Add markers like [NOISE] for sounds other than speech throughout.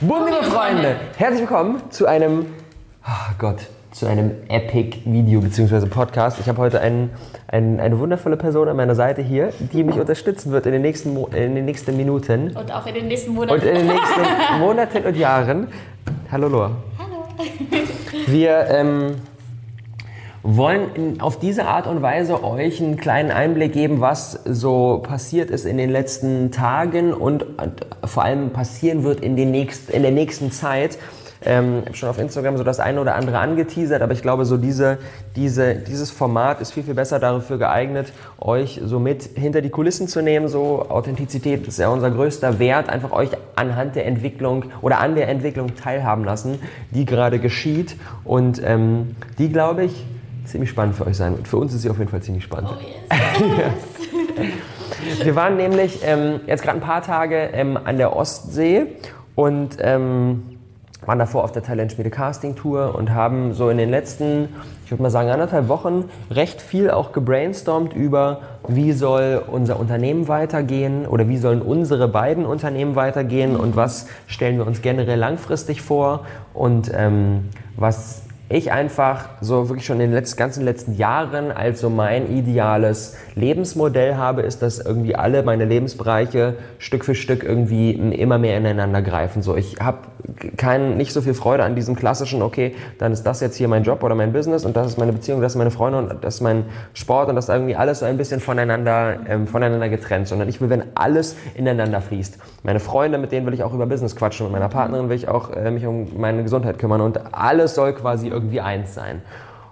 Boom, liebe Freunde, herzlich willkommen zu einem, oh Gott, zu einem Epic-Video bzw. Podcast. Ich habe heute einen, einen, eine wundervolle Person an meiner Seite hier, die mich unterstützen wird in den nächsten, Mo in den nächsten Minuten. Und auch in den nächsten Monaten. Und in den nächsten Monaten und Jahren. Hallo Loa. Hallo. Wir ähm, wollen in, auf diese Art und Weise euch einen kleinen Einblick geben, was so passiert ist in den letzten Tagen und, und vor allem passieren wird in, den nächst, in der nächsten Zeit. Ähm, ich habe schon auf Instagram so das eine oder andere angeteasert, aber ich glaube, so diese, diese, dieses Format ist viel, viel besser dafür geeignet, euch so mit hinter die Kulissen zu nehmen. So Authentizität ist ja unser größter Wert, einfach euch anhand der Entwicklung oder an der Entwicklung teilhaben lassen, die gerade geschieht und ähm, die, glaube ich, ziemlich spannend für euch sein wird. Für uns ist sie auf jeden Fall ziemlich spannend. Oh yes. [LAUGHS] Wir waren nämlich ähm, jetzt gerade ein paar Tage ähm, an der Ostsee und ähm, waren davor auf der Talentschmiede Casting Tour und haben so in den letzten, ich würde mal sagen, anderthalb Wochen recht viel auch gebrainstormt über, wie soll unser Unternehmen weitergehen oder wie sollen unsere beiden Unternehmen weitergehen und was stellen wir uns generell langfristig vor und ähm, was ich einfach so wirklich schon in den letzten, ganzen letzten Jahren als so mein ideales Lebensmodell habe, ist, dass irgendwie alle meine Lebensbereiche Stück für Stück irgendwie immer mehr ineinander greifen. So, ich habe nicht so viel Freude an diesem klassischen, okay, dann ist das jetzt hier mein Job oder mein Business und das ist meine Beziehung, das ist meine Freunde und das ist mein Sport und das ist irgendwie alles so ein bisschen voneinander, ähm, voneinander getrennt, sondern ich will, wenn alles ineinander fließt. Meine Freunde, mit denen will ich auch über Business quatschen, mit meiner Partnerin will ich auch äh, mich um meine Gesundheit kümmern und alles soll quasi irgendwie eins sein.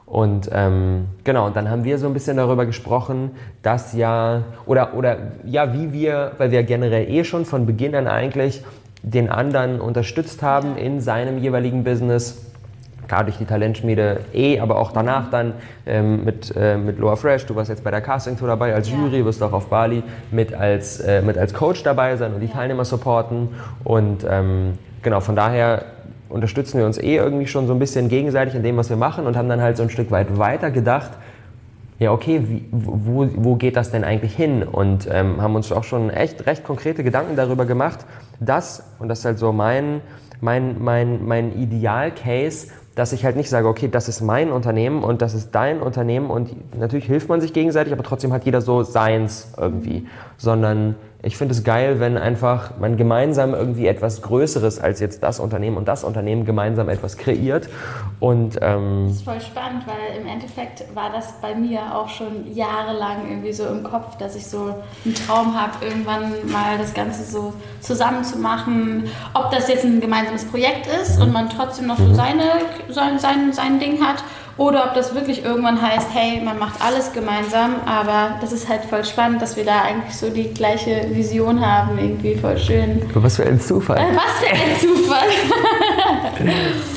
Und ähm, genau, und dann haben wir so ein bisschen darüber gesprochen, dass ja, oder, oder ja, wie wir, weil wir generell eh schon von Beginn an eigentlich den anderen unterstützt haben in seinem jeweiligen Business. Klar durch die Talentschmiede eh, aber auch danach dann ähm, mit, äh, mit Loa Fresh. Du warst jetzt bei der Casting Tour dabei als. Jury, wirst auch auf Bali mit als, äh, mit als Coach dabei sein und die Teilnehmer supporten. Und ähm, genau, von daher unterstützen wir uns eh irgendwie schon so ein bisschen gegenseitig in dem, was wir machen und haben dann halt so ein Stück weit weiter gedacht, ja, okay, wie, wo, wo geht das denn eigentlich hin? Und ähm, haben uns auch schon echt recht konkrete Gedanken darüber gemacht, dass, und das ist halt so mein, mein, mein, mein Idealcase, dass ich halt nicht sage, okay, das ist mein Unternehmen und das ist dein Unternehmen und natürlich hilft man sich gegenseitig, aber trotzdem hat jeder so seins irgendwie, sondern ich finde es geil, wenn einfach man gemeinsam irgendwie etwas Größeres als jetzt das Unternehmen und das Unternehmen gemeinsam etwas kreiert und ähm, Das ist voll spannend, weil im Endeffekt war das bei mir auch schon jahrelang irgendwie so im Kopf, dass ich so einen Traum habe, irgendwann mal das Ganze so zusammen zu machen. Ob das jetzt ein gemeinsames Projekt ist und man trotzdem noch so seine, sein, sein, sein Ding hat oder ob das wirklich irgendwann heißt, hey, man macht alles gemeinsam, aber das ist halt voll spannend, dass wir da eigentlich so die gleiche Vision haben, irgendwie voll schön. was für ein Zufall. Was für ein Zufall! [LAUGHS]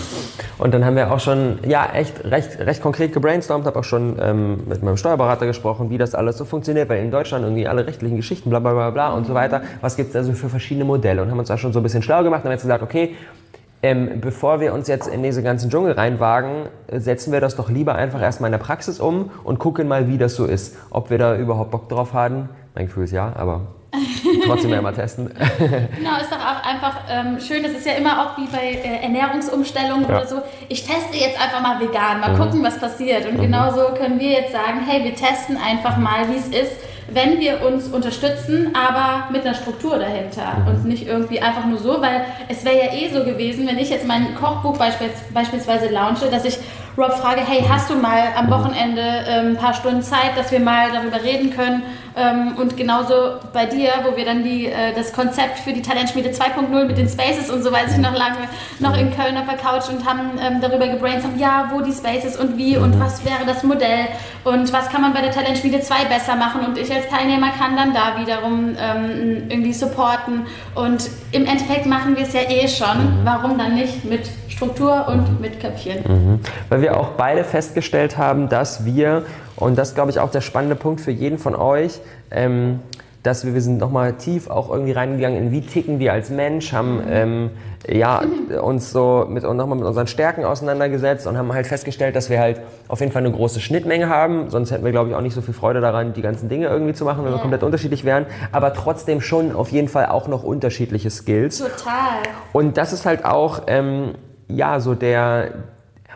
Und dann haben wir auch schon, ja, echt recht, recht konkret gebrainstormt, habe auch schon ähm, mit meinem Steuerberater gesprochen, wie das alles so funktioniert, weil in Deutschland irgendwie alle rechtlichen Geschichten, bla bla bla bla und so weiter, was gibt es also für verschiedene Modelle und haben uns da schon so ein bisschen schlau gemacht und haben jetzt gesagt, okay, ähm, bevor wir uns jetzt in diese ganzen Dschungel reinwagen, äh, setzen wir das doch lieber einfach erstmal in der Praxis um und gucken mal, wie das so ist. Ob wir da überhaupt Bock drauf haben. Mein Gefühl ist ja, aber [LAUGHS] trotzdem ja mal testen. [LAUGHS] Genau, ist doch auch einfach ähm, schön. Das ist ja immer auch wie bei äh, Ernährungsumstellungen Ja. oder so. Ich teste jetzt einfach mal vegan, mal gucken, was passiert. Und genauso können wir jetzt sagen, hey, wir testen einfach mal, wie es ist, wenn wir uns unterstützen, aber mit einer Struktur dahinter und nicht irgendwie einfach nur so, weil es wäre ja eh so gewesen, wenn ich jetzt mein Kochbuch beispielsweise, beispielsweise launche, dass ich Rob frage, hey, hast du mal am Wochenende ähm, ein paar Stunden Zeit, dass wir mal darüber reden können? Ähm, und genauso bei dir, wo wir dann die, äh, das Konzept für die Talentschmiede 2.0 mit den Spaces und so weiß ich noch lange noch in Köln auf der Couch und haben ähm, darüber gebrainstormt, ja, wo die Spaces und wie und was wäre das Modell und was kann man bei der Talentschmiede 2 besser machen? Und ich als Teilnehmer kann dann da wiederum irgendwie supporten. Und im Endeffekt machen wir es ja eh schon, warum dann nicht mit Struktur und mit Köpfchen? Weil wir auch beide festgestellt haben, dass wir, und das glaube ich auch der spannende Punkt für jeden von euch, ähm, dass wir, wir sind nochmal tief auch irgendwie reingegangen in wie ticken wir als Mensch, haben ähm, ja, uns so mit, nochmal mit unseren Stärken auseinandergesetzt und haben halt festgestellt, dass wir halt auf jeden Fall eine große Schnittmenge haben. Sonst hätten wir, glaube ich, auch nicht so viel Freude daran, die ganzen Dinge irgendwie zu machen, wenn wir komplett unterschiedlich wären. Aber trotzdem schon auf jeden Fall auch noch unterschiedliche Skills. Total. Und das ist halt auch, ähm, ja, so der,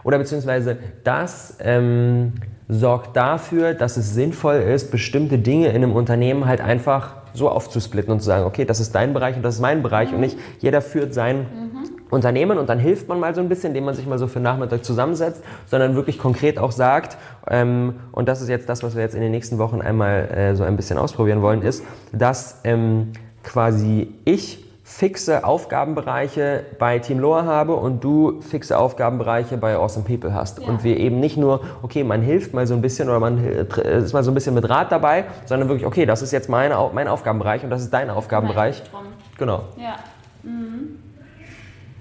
oder beziehungsweise das ähm, sorgt dafür, dass es sinnvoll ist, bestimmte Dinge in einem Unternehmen halt einfach so aufzusplitten und zu sagen, okay, das ist dein Bereich und das ist mein Bereich mhm. und nicht jeder führt sein mhm. Unternehmen und dann hilft man mal so ein bisschen, indem man sich mal so für Nachmittag zusammensetzt, sondern wirklich konkret auch sagt, ähm, und das ist jetzt das, was wir jetzt in den nächsten Wochen einmal äh, so ein bisschen ausprobieren wollen, ist, dass ähm, quasi ich fixe Aufgabenbereiche bei Team Loa habe und du fixe Aufgabenbereiche bei Awesome People hast. Ja. Und wir eben nicht nur, okay, man hilft mal so ein bisschen oder man ist mal so ein bisschen mit Rat dabei, sondern wirklich, okay, das ist jetzt meine, mein Aufgabenbereich und das ist dein Aufgabenbereich. Genau. Ja. Mhm.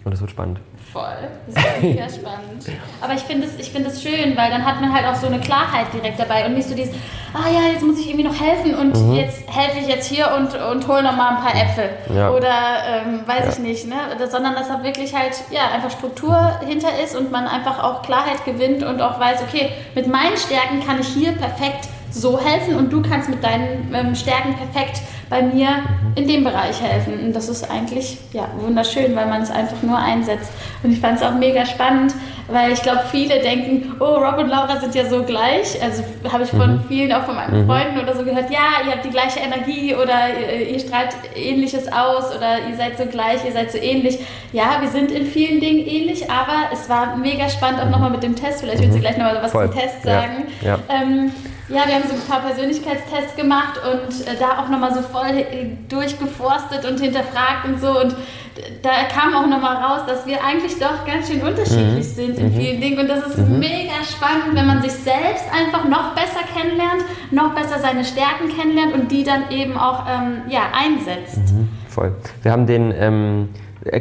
Und das wird spannend. Voll. Das ist mega spannend. Aber ich finde es find schön, weil dann hat man halt auch so eine Klarheit direkt dabei und nicht so dieses, ah ja, jetzt muss ich irgendwie noch helfen und mhm. jetzt helfe ich jetzt hier und, und hole noch mal ein paar Äpfel. Ja. Oder ähm, weiß ja. ich nicht, ne? Sondern dass da wirklich halt ja, einfach Struktur hinter ist und man einfach auch Klarheit gewinnt und auch weiß, okay, mit meinen Stärken kann ich hier perfekt so helfen und du kannst mit deinen ähm, Stärken perfekt bei mir mhm. in dem Bereich helfen. Und das ist eigentlich ja, wunderschön, weil man es einfach nur einsetzt. Und ich fand es auch mega spannend, weil ich glaube, viele denken, oh, Rob und Laura sind ja so gleich. Also habe ich von mhm. vielen, auch von meinen mhm. Freunden oder so gehört, ja, ihr habt die gleiche Energie oder ihr, ihr strahlt ähnliches aus oder ihr seid so gleich, ihr seid so ähnlich. Ja, wir sind in vielen Dingen ähnlich, aber es war mega spannend auch nochmal mit dem Test. Vielleicht willst du mhm. gleich nochmal was Voll. zum Test sagen. Ja. Ja. Ähm, ja, wir haben so ein paar Persönlichkeitstests gemacht und äh, da auch nochmal so voll äh, durchgeforstet und hinterfragt und so. Und da kam auch nochmal raus, dass wir eigentlich doch ganz schön unterschiedlich mhm. sind in mhm. vielen Dingen. Und das ist mhm. mega spannend, wenn man sich selbst einfach noch besser kennenlernt, noch besser seine Stärken kennenlernt und die dann eben auch ähm, ja, einsetzt. Mhm. Voll. Wir haben den. Ähm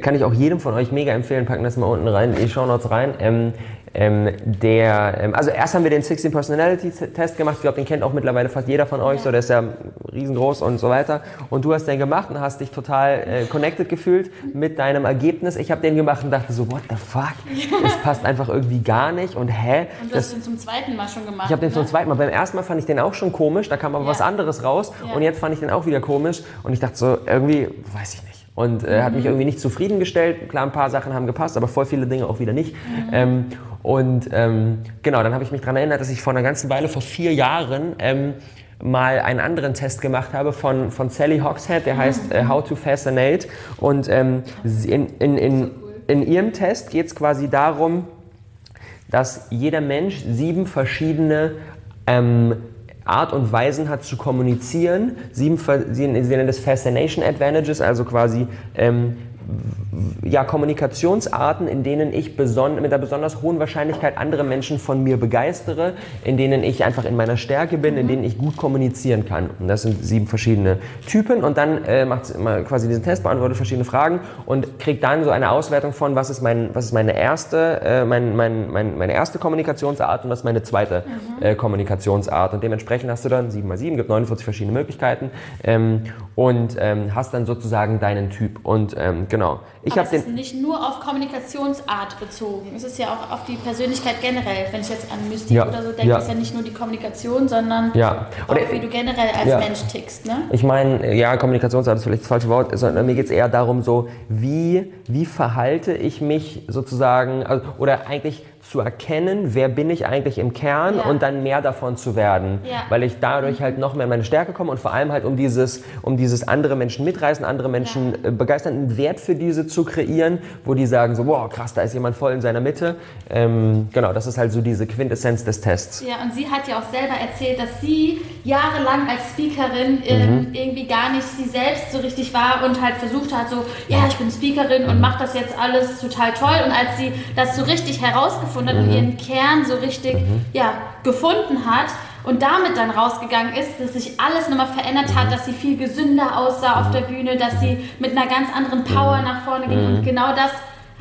kann ich auch jedem von euch mega empfehlen, packen das mal unten rein, in die Show Notes rein. Ähm, ähm, der, ähm, also erst haben wir den 16 Personality Test gemacht, ich glaube, den kennt auch mittlerweile fast jeder von euch, ja. so der ist ja riesengroß und so weiter. Und du hast den gemacht und hast dich total äh, connected gefühlt mit deinem Ergebnis. Ich habe den gemacht und dachte so, what the fuck? Das passt einfach irgendwie gar nicht und hä? Und du das, hast den zum zweiten Mal schon gemacht. Ich habe den ne? zum zweiten Mal. Beim ersten Mal fand ich den auch schon komisch, da kam aber ja. was anderes raus ja. und jetzt fand ich den auch wieder komisch und ich dachte so, irgendwie, weiß ich nicht. Und äh, mhm. hat mich mhm. irgendwie nicht zufriedengestellt. Klar, ein paar Sachen haben gepasst, aber voll viele Dinge auch wieder nicht. Mhm. Ähm, und ähm, genau, dann habe ich mich daran erinnert, dass ich vor einer ganzen Weile, vor vier Jahren, ähm, mal einen anderen Test gemacht habe von, von Sally Hogshead, der heißt äh, How to Fascinate. Und ähm, in, in, in, in ihrem Test geht es quasi darum, dass jeder Mensch sieben verschiedene ähm, Art und Weisen hat zu kommunizieren. Sieben, sie nennen das Fascination Advantages, also quasi ähm, ja, Kommunikationsarten, in denen ich mit einer besonders hohen Wahrscheinlichkeit andere Menschen von mir begeistere, in denen ich einfach in meiner Stärke bin, in denen ich gut kommunizieren kann. Und das sind sieben verschiedene Typen und dann äh, macht immer quasi diesen Test, beantwortet verschiedene Fragen und kriegt dann so eine Auswertung von, was ist, mein, was ist meine, erste, äh, mein, mein, mein, meine erste Kommunikationsart und was ist meine zweite mhm. äh, Kommunikationsart. Und dementsprechend hast du dann 7 mal 7, gibt 49 verschiedene Möglichkeiten ähm, und ähm, hast dann sozusagen deinen Typ. Und ähm, genau. Ich habe den. Ist nicht nur auf Kommunikationsart bezogen. Es ist ja auch auf die Persönlichkeit generell. Wenn ich jetzt an Mystik ja. oder so denke, ja. ist ja nicht nur die Kommunikation, sondern ja. auch wie du generell als ja. Mensch tickst. Ne? Ich meine, ja, Kommunikationsart ist vielleicht das falsche Wort, sondern mir geht es eher darum, so wie, wie verhalte ich mich sozusagen, also, oder eigentlich zu erkennen, wer bin ich eigentlich im Kern ja. und dann mehr davon zu werden, ja. weil ich dadurch halt noch mehr in meine Stärke komme und vor allem halt um dieses, um dieses andere Menschen mitreißen, andere Menschen ja. Äh, begeistern, einen Wert für diese zu kreieren, wo die sagen so, wow, krass, da ist jemand voll in seiner Mitte. Ähm, genau, das ist halt so diese Quintessenz des Tests. Ja, und sie hat ja auch selber erzählt, dass sie jahrelang als Speakerin ähm, mhm. irgendwie gar nicht sie selbst so richtig war und halt versucht hat, so, ja, ich bin Speakerin mhm. und mache das jetzt alles total toll. Und als sie das so richtig herausgefunden gefunden hat mhm. und ihren Kern so richtig mhm. ja, gefunden hat und damit dann rausgegangen ist, dass sich alles nochmal verändert hat, mhm. dass sie viel gesünder aussah auf der Bühne, dass sie mit einer ganz anderen Power mhm. nach vorne ging. Und mhm. genau das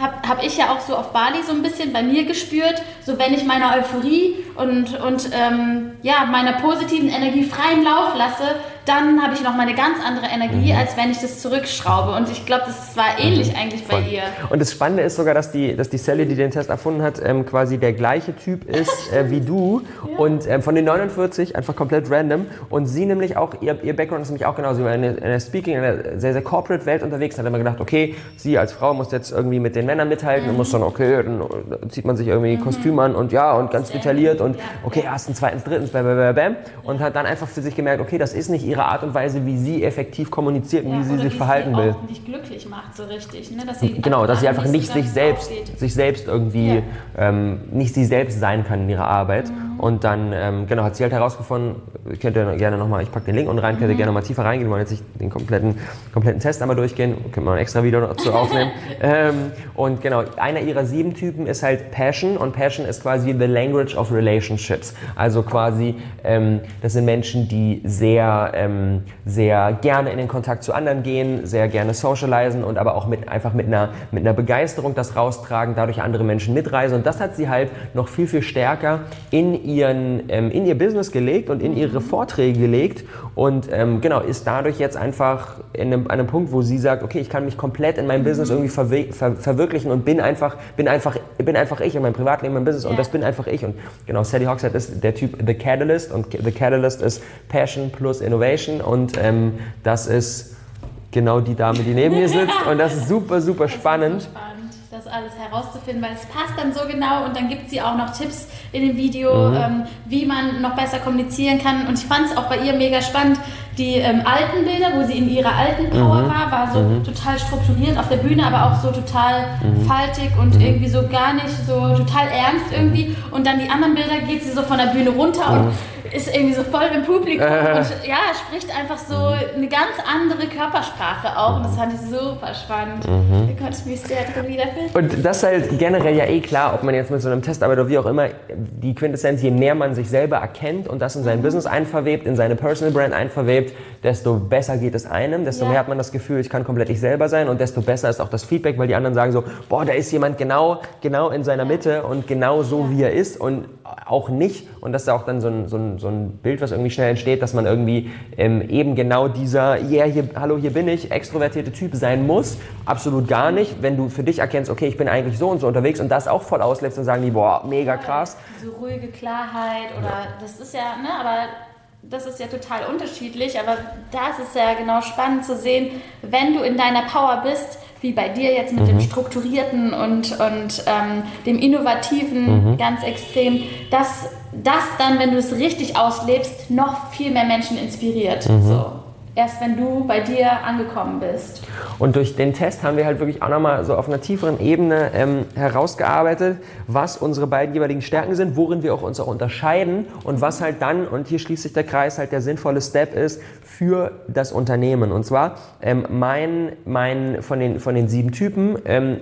habe hab ich ja auch so auf Bali so ein bisschen bei mir gespürt. So wenn ich meiner Euphorie und, und ähm, ja, meiner positiven Energie freien Lauf lasse, dann habe ich noch mal eine ganz andere Energie, mhm. als wenn ich das zurückschraube. Und ich glaube, das war ähnlich mhm. eigentlich Voll. bei ihr. Und das Spannende ist sogar, dass die, dass die Sally, die den Test erfunden hat, ähm, quasi der gleiche Typ ist [LAUGHS] äh, wie du. Ja. Und ähm, von den 49 einfach komplett random. Und sie nämlich auch, ihr, ihr Background ist nämlich auch genauso. Sie war in der, in der Speaking, in der sehr, sehr corporate Welt unterwegs. Hat immer gedacht, okay, sie als Frau muss jetzt irgendwie mit den Männern mithalten mhm. und muss dann, okay, dann zieht man sich irgendwie mhm. Kostüm an und ja, und ganz detailliert und okay, erstens, zweitens, drittens, bam, bam, bam, Und hat dann einfach für sich gemerkt, okay, das ist nicht ihre Art und Weise, wie sie effektiv kommuniziert und ja, wie sie sich verhalten will. Auch nicht glücklich macht so richtig, ne? dass sie genau, dass sie einfach nicht sich selbst, sich selbst irgendwie ja. ähm, nicht sie selbst sein kann in ihrer Arbeit. Mhm. Und dann ähm, genau hat sie halt herausgefunden, ich könnte gerne nochmal, ich packe den Link unten rein, könnt ihr mhm. gerne mal tiefer reingehen, wir wollen jetzt nicht den kompletten, kompletten Test einmal durchgehen, können wir ein extra Video dazu aufnehmen. [LAUGHS] ähm, und genau, einer ihrer sieben Typen ist halt Passion und Passion ist quasi the language of relationships. Also quasi, ähm, das sind Menschen, die sehr, ähm, sehr gerne in den Kontakt zu anderen gehen, sehr gerne socialisen und aber auch mit, einfach mit einer, mit einer Begeisterung das raustragen, dadurch andere Menschen mitreisen. Und das hat sie halt noch viel, viel stärker in, ihren, ähm, in ihr Business gelegt und in ihre Vorträge gelegt und ähm, genau, ist dadurch jetzt einfach in einem, einem Punkt, wo sie sagt, okay, ich kann mich komplett in meinem Business irgendwie verwe ver verwirklichen und bin einfach, bin einfach, bin einfach ich in meinem Privatleben, in meinem Business yeah. und das bin einfach ich. Und genau, Sadie Hogshead ist der Typ The Catalyst und The Catalyst ist Passion plus Innovation und ähm, das ist genau die Dame, die neben mir sitzt und das ist super, super spannend. spannend das alles herauszufinden, weil es passt dann so genau und dann gibt sie auch noch Tipps in dem Video, mhm. ähm, wie man noch besser kommunizieren kann. Und ich fand es auch bei ihr mega spannend, die ähm, alten Bilder, wo sie in ihrer alten Power mhm. war, war so mhm. total strukturiert auf der Bühne, aber auch so total mhm. faltig und mhm. irgendwie so gar nicht so total ernst irgendwie. Und dann die anderen Bilder geht sie so von der Bühne runter und mhm ist irgendwie so voll im Publikum [LAUGHS] äh. und ja, spricht einfach so eine ganz andere Körpersprache auch und das fand ich super spannend. Mhm. Da konnte ich mich sehr drin wiederfinden. Und das ist halt generell ja eh klar, ob man jetzt mit so einem Test arbeitet oder wie auch immer, die Quintessenz, je mehr man sich selber erkennt und das in sein mhm. Business einverwebt, in seine Personal Brand einverwebt, desto besser geht es einem, desto ja. mehr hat man das Gefühl, ich kann komplett ich selber sein und desto besser ist auch das Feedback, weil die anderen sagen so, boah, da ist jemand genau, genau in seiner Mitte und genau so, ja. wie er ist und auch nicht und das ist auch dann so ein, so ein so ein Bild, was irgendwie schnell entsteht, dass man irgendwie ähm, eben genau dieser, yeah, hier, hallo, hier bin ich, extrovertierte Typ sein muss. Absolut gar nicht. Wenn du für dich erkennst, okay, ich bin eigentlich so und so unterwegs und das auch voll auslebst, dann sagen die, boah, mega krass. So ruhige Klarheit oder ja. das ist ja, ne, aber das ist ja total unterschiedlich, aber da ist es ja genau spannend zu sehen, wenn du in deiner Power bist, wie bei dir jetzt mit mhm. dem Strukturierten und, und ähm, dem Innovativen mhm. ganz extrem, dass das dann, wenn du es richtig auslebst, noch viel mehr Menschen inspiriert. Mhm. So erst wenn du bei dir angekommen bist. Und durch den Test haben wir halt wirklich auch nochmal so auf einer tieferen Ebene ähm, herausgearbeitet, was unsere beiden jeweiligen Stärken sind, worin wir auch uns auch unterscheiden und was halt dann, und hier schließt sich der Kreis, halt der sinnvolle Step ist für das Unternehmen. Und zwar ähm, mein, mein von, den, von den sieben Typen, ähm,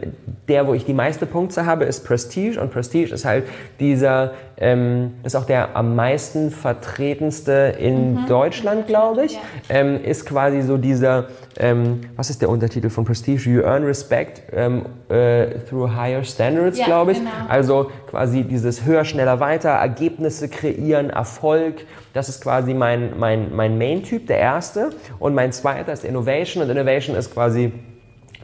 der, wo ich die meiste Punkte habe, ist Prestige. Und Prestige ist halt dieser, ähm, ist auch der am meisten vertretenste in mhm. Deutschland, glaube ich. Ja. Ist quasi so dieser, ähm, was ist der Untertitel von Prestige? You earn respect ähm, äh, through higher standards, ja, glaube ich. Genau. Also quasi dieses höher, schneller, weiter, Ergebnisse kreieren, Erfolg. Das ist quasi mein, mein, mein Main-Typ, der erste. Und mein zweiter ist Innovation. Und Innovation ist quasi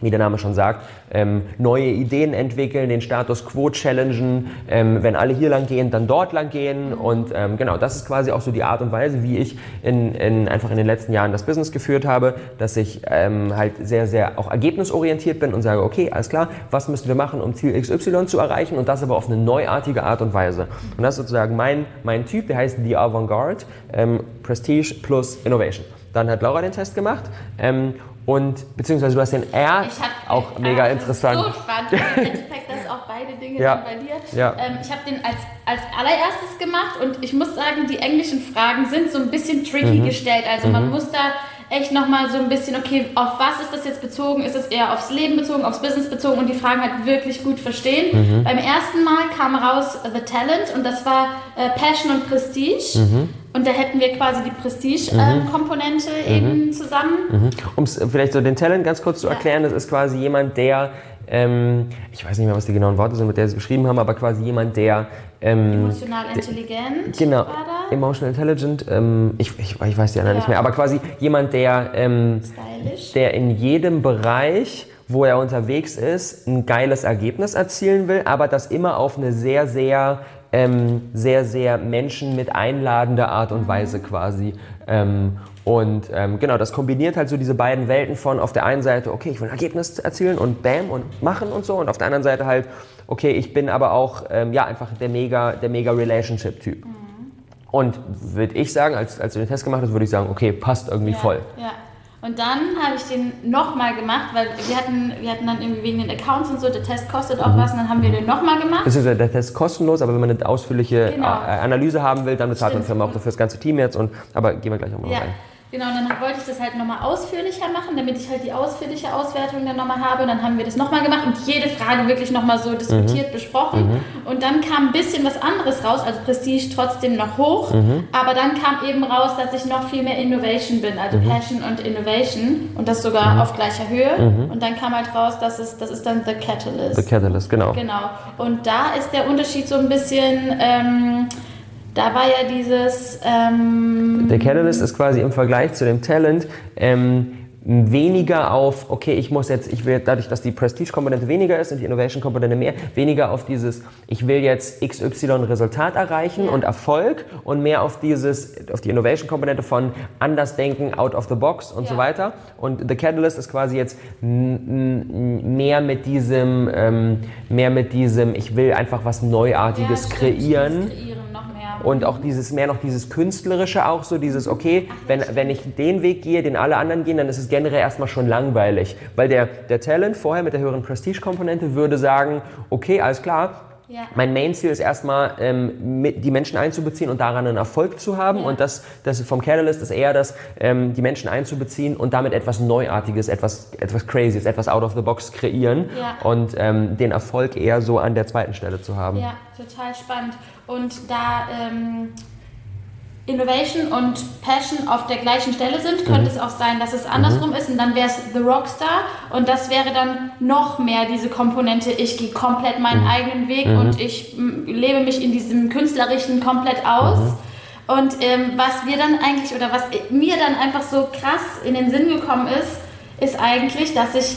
wie der Name schon sagt, ähm, neue Ideen entwickeln, den Status quo challengen, ähm, wenn alle hier lang gehen, dann dort lang gehen und ähm, genau, das ist quasi auch so die Art und Weise, wie ich in, in, einfach in den letzten Jahren das Business geführt habe, dass ich ähm, halt sehr, sehr auch ergebnisorientiert bin und sage, okay, alles klar, was müssen wir machen, um Ziel XY zu erreichen und das aber auf eine neuartige Art und Weise. Und das ist sozusagen mein, mein Typ, der heißt The Avantgarde, ähm, Prestige plus Innovation. Dann hat Laura den Test gemacht ähm, und beziehungsweise du hast den R, hab, auch mega interessant. So spannend. Im Endeffekt, dass auch beide Dinge ja. bei dir. Ja. Ähm, ich habe den als, als allererstes gemacht und ich muss sagen, die englischen Fragen sind so ein bisschen tricky mhm. gestellt. Also mhm. man muss da echt nochmal so ein bisschen, okay, auf was ist das jetzt bezogen? Ist es eher aufs Leben bezogen, aufs Business bezogen und die Fragen halt wirklich gut verstehen? Mhm. Beim ersten Mal kam raus The Talent und das war äh, Passion und Prestige. Mhm. Und da hätten wir quasi die Prestige-Komponente mhm. äh, eben zusammen. Mhm. Um es vielleicht so den Talent ganz kurz zu erklären, ja. das ist quasi jemand, der ähm, ich weiß nicht mehr, was die genauen Worte sind, mit der sie es beschrieben haben, aber quasi jemand, der ähm, Emotional intelligent. Genau, da? emotional intelligent. Ähm, ich, ich, ich weiß die anderen Ja. nicht mehr, aber quasi jemand, der, ähm, Stylish. der in jedem Bereich, wo er unterwegs ist, ein geiles Ergebnis erzielen will, aber das immer auf eine sehr, sehr, ähm, sehr, sehr Menschen mit einladender Art und Weise quasi. Und ähm, genau, das kombiniert halt so diese beiden Welten von auf der einen Seite, okay, ich will ein Ergebnis erzielen und bam und machen und so, und auf der anderen Seite halt, okay, ich bin aber auch ähm, ja einfach der mega, der mega Relationship-Typ. Und würde ich sagen, als, als du den Test gemacht hast, würde ich sagen, okay, passt irgendwie ja, voll. Ja. Und dann habe ich den nochmal gemacht, weil wir hatten, wir hatten dann irgendwie wegen den Accounts und so, der Test kostet Mhm. auch was und dann haben wir den nochmal gemacht. Beziehungsweise der Test ist kostenlos, aber wenn man eine ausführliche Genau. äh, Analyse haben will, dann bezahlt man. Firma auch dafür das ganze Team jetzt. Und, aber gehen wir gleich nochmal Ja, rein. Genau. Und dann wollte ich das halt nochmal ausführlicher machen, damit ich halt die ausführliche Auswertung dann nochmal habe. Und dann haben wir das nochmal gemacht und jede Frage wirklich nochmal so diskutiert, besprochen. Und dann kam ein bisschen was anderes raus, also Prestige trotzdem noch hoch. Aber dann kam eben raus, dass ich noch viel mehr Innovation bin, also Passion und Innovation. Und das sogar auf gleicher Höhe. Und dann kam halt raus, dass es, das ist dann The Catalyst. The Catalyst, genau. Genau. Und da ist der Unterschied so ein bisschen, ähm, da war ja dieses, ähm, Der Catalyst ist quasi im Vergleich zu dem Talent ähm, weniger auf, okay, ich muss jetzt, ich will dadurch, dass die Prestige-Komponente weniger ist und die Innovation-Komponente mehr, weniger auf dieses, ich will jetzt XY Resultat erreichen und Erfolg und mehr auf dieses, auf die Innovation-Komponente von anders denken, out of the box und so Ja. weiter. Und The Catalyst ist quasi jetzt mehr mit diesem, ähm, mehr mit diesem, ich will einfach was Neuartiges ja, kreieren. Kreieren. Und auch dieses mehr noch dieses Künstlerische auch so, dieses, okay, wenn, wenn ich den Weg gehe, den alle anderen gehen, dann ist es generell erstmal schon langweilig. Weil der, der Talent vorher mit der höheren Prestige-Komponente würde sagen, okay, alles klar, Ja. mein Main-Ziel ist erstmal, ähm, die Menschen einzubeziehen und daran einen Erfolg zu haben. Ja. Und das, das vom Catalyst ist eher das, ähm, die Menschen einzubeziehen und damit etwas Neuartiges, etwas, etwas Crazyes, etwas out of the box kreieren Ja. und ähm, den Erfolg eher so an der zweiten Stelle zu haben. Ja, total spannend. Und da ähm, Innovation und Passion auf der gleichen Stelle sind, könnte es auch sein, dass es andersrum ist und dann wäre es The Rockstar und das wäre dann noch mehr diese Komponente, ich gehe komplett meinen eigenen Weg und ich lebe mich in diesem Künstlerischen komplett aus. Und ähm, was wir dann eigentlich, oder was mir dann einfach so krass in den Sinn gekommen ist, ist eigentlich, dass ich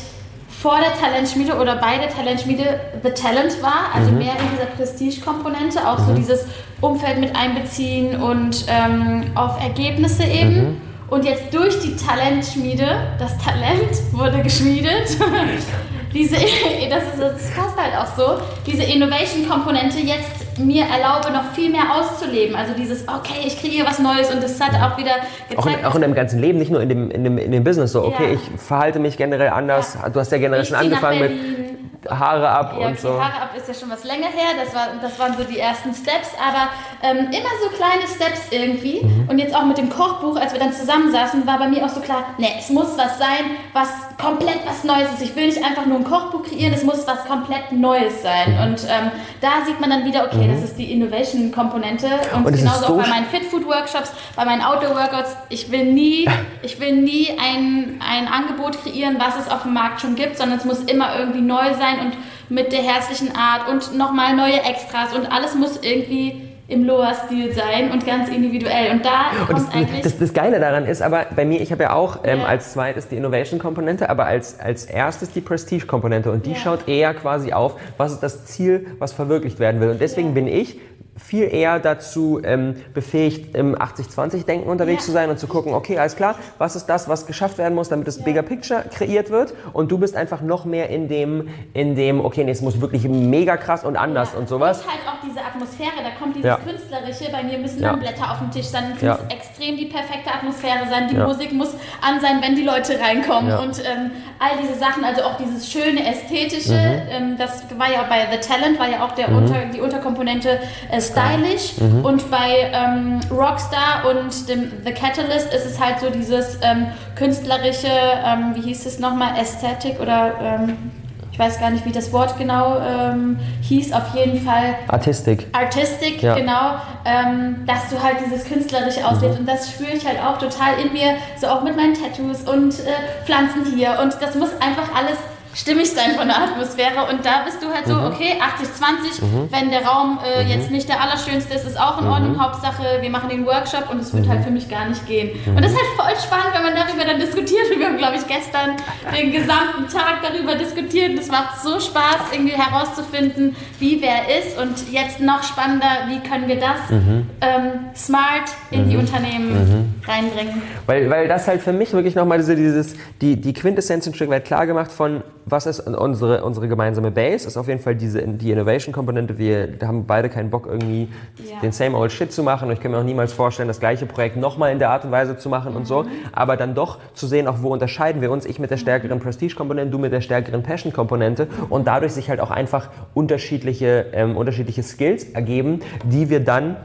vor der Talentschmiede oder bei der Talentschmiede The Talent war, also mehr in dieser Prestige-Komponente, auch so dieses Umfeld mit einbeziehen und ähm, auf Ergebnisse eben. Und jetzt durch die Talentschmiede, das Talent wurde geschmiedet. [LAUGHS] diese, [LAUGHS] das, ist, das passt halt auch so, diese Innovation-Komponente jetzt mir erlaube, noch viel mehr auszuleben. Also dieses, okay, ich kriege was Neues und das hat auch wieder Auch gezeigt, in, auch in deinem ganzen Leben, nicht nur in dem, in dem, in dem Business. So, okay, Ja. ich verhalte mich generell anders. Du hast ja generell Ich schon angefangen mit. Haare ab Ja, und so. Haare ab ist ja schon was länger her, das, war, das waren so die ersten Steps, aber ähm, immer so kleine Steps irgendwie. Mhm. Und jetzt auch mit dem Kochbuch, als wir dann zusammensaßen, war bei mir auch so klar, ne, es muss was sein, was komplett was Neues ist. Ich will nicht einfach nur ein Kochbuch kreieren, es muss was komplett Neues sein. Mhm. Und ähm, da sieht man dann wieder, okay, das ist die Innovation-Komponente. Und, Und genauso so auch bei meinen Fit-Food-Workshops, bei meinen Outdoor-Workouts, ich will nie, [LAUGHS] ich will nie ein, ein Angebot kreieren, was es auf dem Markt schon gibt, sondern es muss immer irgendwie neu sein und mit der herzlichen Art und nochmal neue Extras und alles muss irgendwie im Loa-Stil sein und ganz individuell. Und da Und kommt das, eigentlich... das, das Geile daran ist aber, bei mir, ich habe ja auch ähm, Ja. als zweites die Innovation-Komponente, aber als, als erstes die Prestige-Komponente. Und die Ja. schaut eher quasi auf, was ist das Ziel, was verwirklicht werden will. Und deswegen Ja. bin ich viel eher dazu ähm, befähigt, im 80-20-Denken unterwegs Ja. zu sein und zu gucken, okay, alles klar, was ist das, was geschafft werden muss, damit das Ja. Bigger Picture kreiert wird. Und du bist einfach noch mehr in dem, in dem okay, nee, es muss wirklich mega krass und anders Ja. und sowas. Und halt auch diese Atmosphäre, da kommt dieses. Künstlerische. Bei mir müssen dann Blätter auf dem Tisch sein, es muss extrem die perfekte Atmosphäre sein, die. Musik muss an sein, wenn die Leute reinkommen und ähm, all diese Sachen, also auch dieses schöne Ästhetische, Mhm. ähm, das war ja bei The Talent, war ja auch der Unter, die Unterkomponente äh, stylish Mhm. und bei ähm, Rockstar und dem The Catalyst ist es halt so dieses ähm, künstlerische, ähm, wie hieß es nochmal, Ästhetik oder ähm, ich weiß gar nicht, wie das Wort genau ähm, hieß, auf jeden Fall Artistik. Artistic, Ja. genau, ähm, dass du halt dieses Künstlerische auslebst. Und das spüre ich halt auch total in mir, so auch mit meinen Tattoos und äh, Pflanzen hier. Und das muss einfach alles stimmig sein von der Atmosphäre. Und da bist du halt so, Mhm. okay, 80-20, wenn der Raum äh, jetzt nicht der allerschönste ist, ist auch in Mhm. Ordnung. Hauptsache, wir machen den Workshop und es wird halt für mich gar nicht gehen. Und das ist halt voll spannend, wenn man darüber dann diskutiert. Und [LAUGHS] wir haben, glaube ich, gestern den gesamten Tag darüber diskutiert. Und es macht so Spaß, irgendwie herauszufinden, wie wer ist. Und jetzt noch spannender, wie können wir das Mhm. ähm, smart in die Unternehmen reinbringen. Weil, weil das halt für mich wirklich nochmal diese, dieses, die, die Quintessenz ein Stück weit klar gemacht von, was ist unsere, unsere gemeinsame Base, ist auf jeden Fall diese, die Innovation-Komponente. Wir haben beide keinen Bock, irgendwie Ja. den same old shit zu machen. Und ich kann mir auch niemals vorstellen, das gleiche Projekt nochmal in der Art und Weise zu machen und so. Aber dann doch zu sehen, auch wo unterscheiden wir uns. Ich mit der stärkeren Prestige-Komponente, du mit der stärkeren Passion-Komponente. Und dadurch sich halt auch einfach unterschiedliche, ähm, unterschiedliche Skills ergeben, die wir dann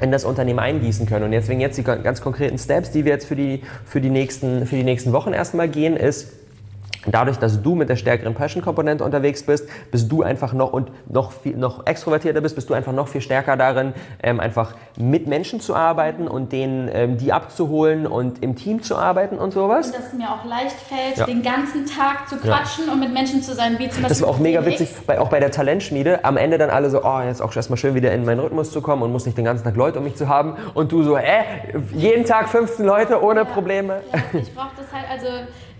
in das Unternehmen eingießen können. Und deswegen jetzt die ganz konkreten Steps, die wir jetzt für die, für die, nächsten, für die nächsten Wochen erstmal gehen, ist, Dadurch, dass du mit der stärkeren Passion-Komponente unterwegs bist, bist du einfach noch und noch viel, noch extrovertierter bist, bist du einfach noch viel stärker darin, ähm, einfach mit Menschen zu arbeiten und denen ähm, die abzuholen und im Team zu arbeiten und sowas. Und dass es mir auch leicht fällt, Ja. den ganzen Tag zu quatschen und mit Menschen zu sein, wie zum Beispiel. Das war auch mega witzig, bei, auch bei der Talentschmiede. Am Ende dann alle so, oh, jetzt auch erstmal schön wieder in meinen Rhythmus zu kommen und muss nicht den ganzen Tag Leute um mich zu haben. Und du so, hä? Jeden Tag 15 Leute ohne Probleme. Ja, ich brauche das halt, also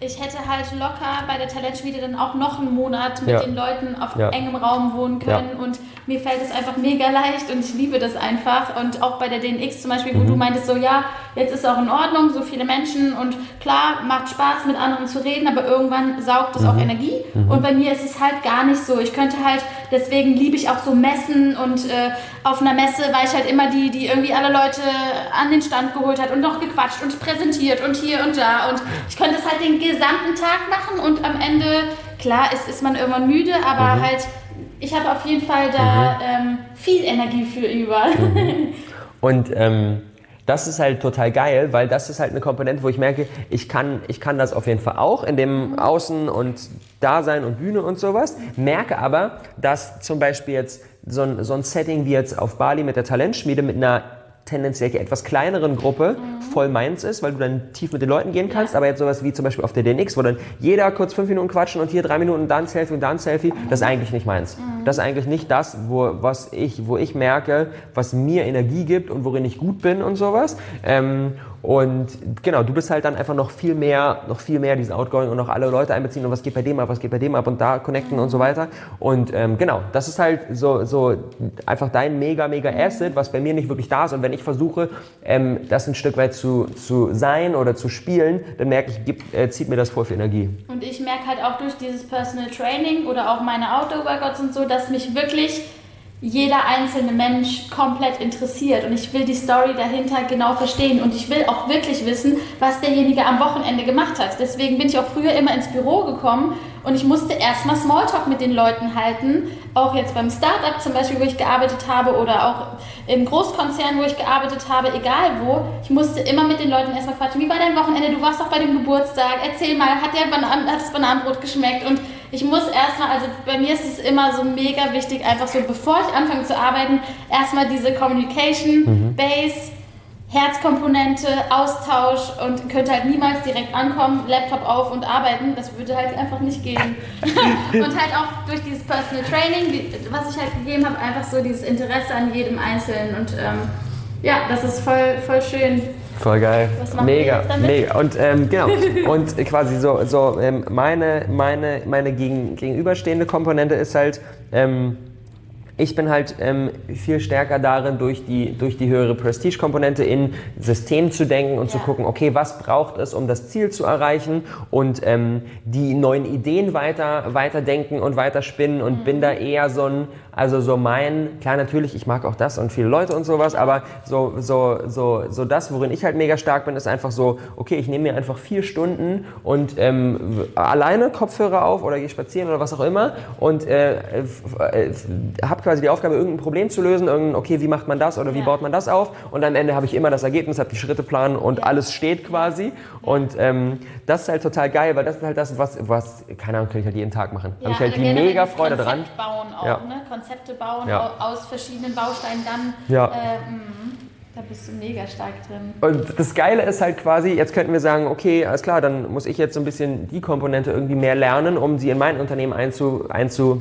ich hätte halt locker bei der Talentschmiede dann auch noch einen Monat mit Ja. den Leuten auf Ja. engem Raum wohnen können und mir fällt es einfach mega leicht und ich liebe das einfach und auch bei der DNX zum Beispiel, wo Mhm. du meintest so, ja, jetzt ist auch in Ordnung, so viele Menschen und klar, macht Spaß mit anderen zu reden, aber irgendwann saugt es auch Mhm. Energie und bei mir ist es halt gar nicht so. Ich könnte halt, deswegen liebe ich auch so Messen und äh, auf einer Messe war ich halt immer die, die irgendwie alle Leute an den Stand geholt hat und noch gequatscht und präsentiert und hier und da und ich könnte es halt den gesamten Tag machen und am Ende, klar, ist, ist man irgendwann müde, aber Mhm. halt, ich habe auf jeden Fall da ähm, viel Energie für über. [LAUGHS] Und ähm, das ist halt total geil, weil das ist halt eine Komponente, wo ich merke, ich kann, ich kann das auf jeden Fall auch in dem Außen und Dasein und Bühne und sowas. Merke aber, dass zum Beispiel jetzt so ein, so ein Setting wie jetzt auf Bali mit der Talentschmiede mit einer tendenziell etwas kleineren Gruppe voll meins ist, weil du dann tief mit den Leuten gehen kannst. Aber jetzt sowas wie zum Beispiel auf der DNX, wo dann jeder kurz fünf Minuten quatschen und hier drei Minuten da ein Selfie und da ein Selfie, das ist eigentlich nicht meins. Das ist eigentlich nicht das, wo, was ich, wo ich merke, was mir Energie gibt und worin ich gut bin und sowas. Ähm, und genau, du bist halt dann einfach noch viel mehr, noch viel mehr diesen Outgoing und noch alle Leute einbeziehen und was geht bei dem ab, was geht bei dem ab und da connecten und so weiter. Und ähm, genau, das ist halt so, so einfach dein mega, mega Asset, was bei mir nicht wirklich da ist. Und wenn ich versuche, ähm, das ein Stück weit zu, zu sein oder zu spielen, dann merke ich, gibt, äh, zieht mir das voll viel Energie. Und ich merke halt auch durch dieses Personal Training oder auch meine Outdoor-Workouts und so, dass mich wirklich jeder einzelne Mensch komplett interessiert und ich will die Story dahinter genau verstehen und ich will auch wirklich wissen, was derjenige am Wochenende gemacht hat. Deswegen bin ich auch früher immer ins Büro gekommen und ich musste erstmal Smalltalk mit den Leuten halten, auch jetzt beim Startup zum Beispiel, wo ich gearbeitet habe oder auch im Großkonzern, wo ich gearbeitet habe, egal wo. Ich musste immer mit den Leuten erstmal quatschen. Wie war dein Wochenende? Du warst doch bei dem Geburtstag. Erzähl mal, hat, der Banan hat das Bananenbrot geschmeckt? Und ich muss erstmal, also bei mir ist es immer so mega wichtig, einfach so, bevor ich anfange zu arbeiten, erstmal diese Communication Base. Herzkomponente, Austausch und könnte halt niemals direkt ankommen, Laptop auf und arbeiten. Das würde halt einfach nicht gehen. [LAUGHS] und halt auch durch dieses Personal Training, was ich halt gegeben habe, einfach so dieses Interesse an jedem Einzelnen. Und ähm, ja, das ist voll, voll schön. Voll geil. Mega, mega. Und ähm, genau. Und quasi so, so ähm, meine, meine, meine gegen, gegenüberstehende Komponente ist halt, ähm, ich bin halt ähm, viel stärker darin, durch die, durch die höhere Prestige-Komponente in System zu denken und zu Ja. gucken, okay, was braucht es, um das Ziel zu erreichen und ähm, die neuen Ideen weiter, weiter denken und weiter spinnen und bin da eher so ein, also so mein, klar natürlich, ich mag auch das und viele Leute und sowas, aber so, so, so, so das, worin ich halt mega stark bin, ist einfach so, okay, ich nehme mir einfach vier Stunden und ähm, alleine Kopfhörer auf oder gehe spazieren oder was auch immer und äh, äh, f- habe quasi die Aufgabe, irgendein Problem zu lösen, irgendein, okay, wie macht man das oder wie Ja. baut man das auf und am Ende habe ich immer das Ergebnis, habe die Schritteplan und Ja. alles steht quasi und ähm, das ist halt total geil, weil das ist halt das, was, was keine Ahnung, kann ich halt jeden Tag machen. habe ich halt die mega Freude Konzept dran. bauen auch, Ja. ne? Konzepte bauen Ja. au- aus verschiedenen Bausteinen dann. Ja. Äh, mh. Da bist du mega stark drin. Und das Geile ist halt quasi, jetzt könnten wir sagen, okay, alles klar, dann muss ich jetzt so ein bisschen die Komponente irgendwie mehr lernen, um sie in mein Unternehmen einzu, einzu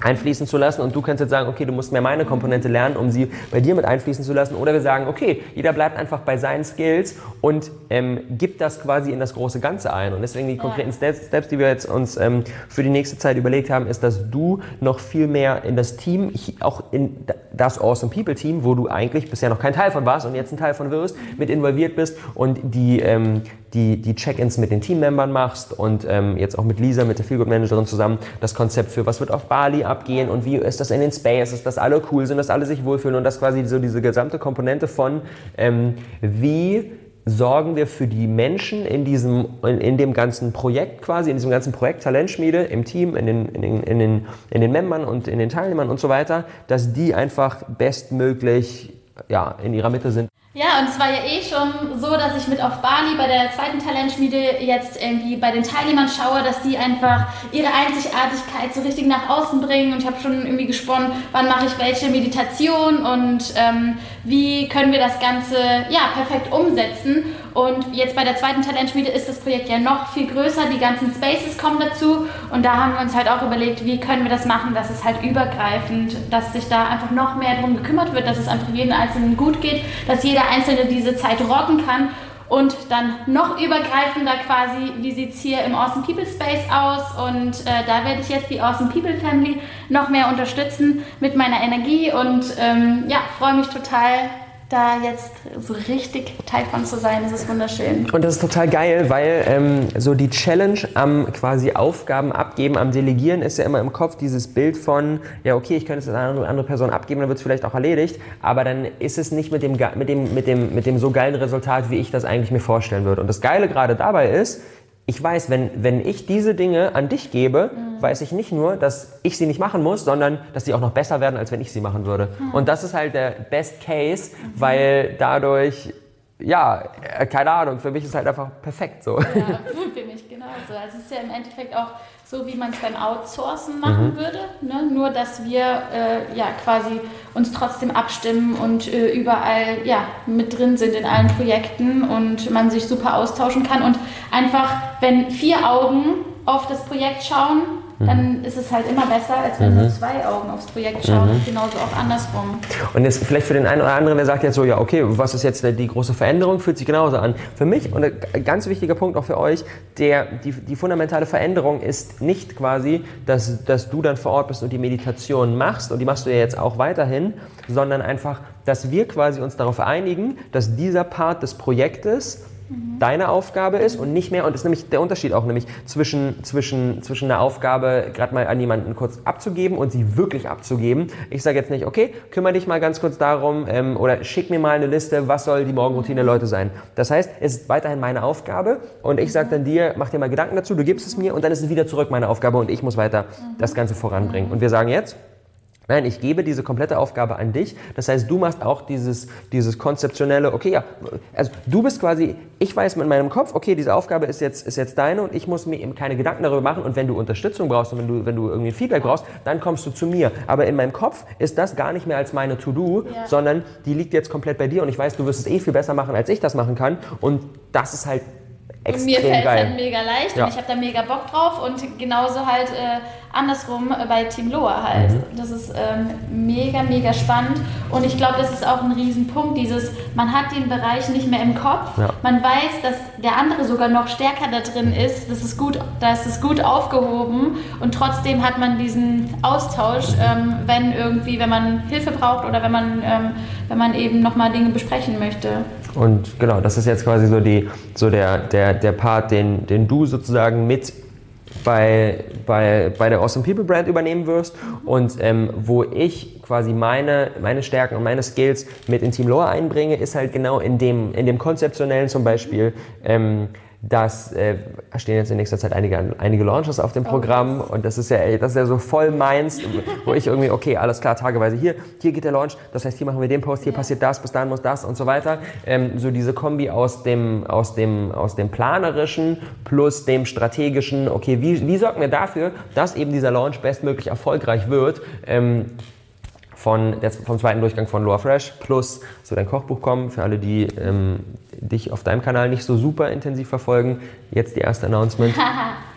einfließen zu lassen und du kannst jetzt sagen, okay, du musst mehr meine Komponente lernen, um sie bei dir mit einfließen zu lassen. Oder wir sagen, okay, jeder bleibt einfach bei seinen Skills und ähm, gibt das quasi in das große Ganze ein. Und deswegen die konkreten Steps, Steps die wir jetzt uns ähm, für die nächste Zeit überlegt haben, ist, dass du noch viel mehr in das Team, auch in das Awesome People Team, wo du eigentlich bisher noch kein Teil von warst und jetzt ein Teil von wirst, mit involviert bist und die, ähm, die, die Check-ins mit den Teammembern machst und ähm, jetzt auch mit Lisa, mit der Feelgood Managerin zusammen, das Konzept für was wird auf Bali abgehen und wie ist das in den Spaces, dass alle cool sind, dass alle sich wohlfühlen und das quasi so diese gesamte Komponente von ähm, wie sorgen wir für die Menschen in diesem, in, in, dem ganzen Projekt quasi, in diesem ganzen Projekt Talentschmiede, im Team, in den, in, den, in, den, in den Membern und in den Teilnehmern und so weiter, dass die einfach bestmöglich ja, in ihrer Mitte sind. Ja, und es war ja eh schon so, dass ich mit auf Bali bei der zweiten Talentschmiede jetzt irgendwie bei den Teilnehmern schaue, dass die einfach ihre Einzigartigkeit so richtig nach außen bringen. Und ich habe schon irgendwie gesponnen, wann mache ich welche Meditation und ähm, wie können wir das Ganze ja, perfekt umsetzen. Und jetzt bei der zweiten Talentschmiede ist das Projekt ja noch viel größer, die ganzen Spaces kommen dazu. Und da haben wir uns halt auch überlegt, wie können wir das machen, dass es halt übergreifend, dass sich da einfach noch mehr darum gekümmert wird, dass es einfach jedem Einzelnen gut geht, dass jeder Einzelne diese Zeit rocken kann und dann noch übergreifender quasi, wie sieht es hier im Awesome People Space aus? Und äh, da werde ich jetzt die Awesome People Family noch mehr unterstützen mit meiner Energie. Und ähm, ja, freue mich total da jetzt so richtig Teil von zu sein. Das ist wunderschön. Und das ist total geil, weil ähm, so die Challenge am quasi Aufgaben abgeben, am Delegieren ist ja immer im Kopf dieses Bild von, ja okay, ich könnte es an eine andere Person abgeben, dann wird es vielleicht auch erledigt, aber dann ist es nicht mit dem, mit, dem, mit, dem, mit dem so geilen Resultat, wie ich das eigentlich mir vorstellen würde. Und das Geile gerade dabei ist, ich weiß, wenn, wenn ich diese Dinge an dich gebe, mhm. weiß ich nicht nur, dass ich sie nicht machen muss, sondern dass sie auch noch besser werden, als wenn ich sie machen würde. Mhm. Und das ist halt der Best Case, mhm. weil dadurch, ja, äh, keine Ahnung, für mich ist halt einfach perfekt so. Ja, [LAUGHS] für mich genauso. Also es ist ja im Endeffekt auch so wie man es beim Outsourcen machen mhm. würde. Ne? Nur, dass wir äh, ja quasi uns trotzdem abstimmen und äh, überall ja, mit drin sind in allen Projekten und man sich super austauschen kann. Und einfach, wenn vier Augen auf das Projekt schauen, dann ist es halt immer besser, als wenn mhm. nur zwei Augen aufs Projekt schauen mhm. und genauso auch andersrum. Und jetzt vielleicht für den einen oder anderen, der sagt jetzt so, ja, okay, was ist jetzt die große Veränderung, fühlt sich genauso an. Für mich und ein ganz wichtiger Punkt auch für euch, der, die, die fundamentale Veränderung ist nicht quasi, dass, dass du dann vor Ort bist und die Meditation machst und die machst du ja jetzt auch weiterhin, sondern einfach, dass wir quasi uns darauf einigen, dass dieser Part des Projektes deine Aufgabe ist und nicht mehr, und das ist nämlich der Unterschied auch nämlich zwischen, zwischen, zwischen einer Aufgabe gerade mal an jemanden kurz abzugeben und sie wirklich abzugeben. Ich sage jetzt nicht, okay, kümmere dich mal ganz kurz darum ähm, oder schick mir mal eine Liste, was soll die Morgenroutine Leute sein. Das heißt, es ist weiterhin meine Aufgabe und ich sage dann dir, mach dir mal Gedanken dazu, du gibst es mir und dann ist es wieder zurück meine Aufgabe und ich muss weiter das Ganze voranbringen. Und wir sagen jetzt, Nein, ich gebe diese komplette Aufgabe an dich. Das heißt, du machst auch dieses, dieses konzeptionelle, okay, ja, also du bist quasi, ich weiß mit meinem Kopf, okay, diese Aufgabe ist jetzt, ist jetzt deine und ich muss mir eben keine Gedanken darüber machen und wenn du Unterstützung brauchst und wenn du, wenn du irgendwie Feedback brauchst, dann kommst du zu mir. Aber in meinem Kopf ist das gar nicht mehr als meine To-Do, ja. sondern die liegt jetzt komplett bei dir und ich weiß, du wirst es eh viel besser machen, als ich das machen kann und das ist halt extrem Mir fällt es halt mega leicht ja. und ich habe da mega Bock drauf und genauso halt äh, andersrum bei Team Loa halt. Mhm. Das ist ähm, mega, mega spannend und ich glaube, das ist auch ein Riesenpunkt, dieses, man hat den Bereich nicht mehr im Kopf, ja. man weiß, dass der andere sogar noch stärker da drin ist, das ist gut, das ist gut aufgehoben und trotzdem hat man diesen Austausch, mhm. ähm, wenn irgendwie, wenn man Hilfe braucht oder wenn man, ähm, wenn man eben nochmal Dinge besprechen möchte. Und genau, das ist jetzt quasi so, die, so der, der, der Part, den, den du sozusagen mit bei, bei, bei der Awesome People Brand übernehmen wirst und ähm, wo ich quasi meine, meine Stärken und meine Skills mit in Team Lore einbringe, ist halt genau in dem, in dem konzeptionellen zum Beispiel. Ähm, dass äh, stehen jetzt in nächster Zeit einige, einige Launches auf dem oh, Programm oh, und das ist ja ey, das ist ja so voll meins, wo ich irgendwie, okay, alles klar, tageweise hier, hier geht der Launch, das heißt, hier machen wir den Post, hier ja. passiert das, bis dahin muss das und so weiter. Ähm, so diese Kombi aus dem, aus dem, aus dem planerischen plus dem strategischen, okay, wie, wie sorgen wir dafür, dass eben dieser Launch bestmöglich erfolgreich wird? Ähm, von der, vom zweiten Durchgang von Loa Fresh plus so dein Kochbuch kommen. Für alle, die ähm, dich auf deinem Kanal nicht so super intensiv verfolgen, jetzt die erste Announcement. [LAUGHS]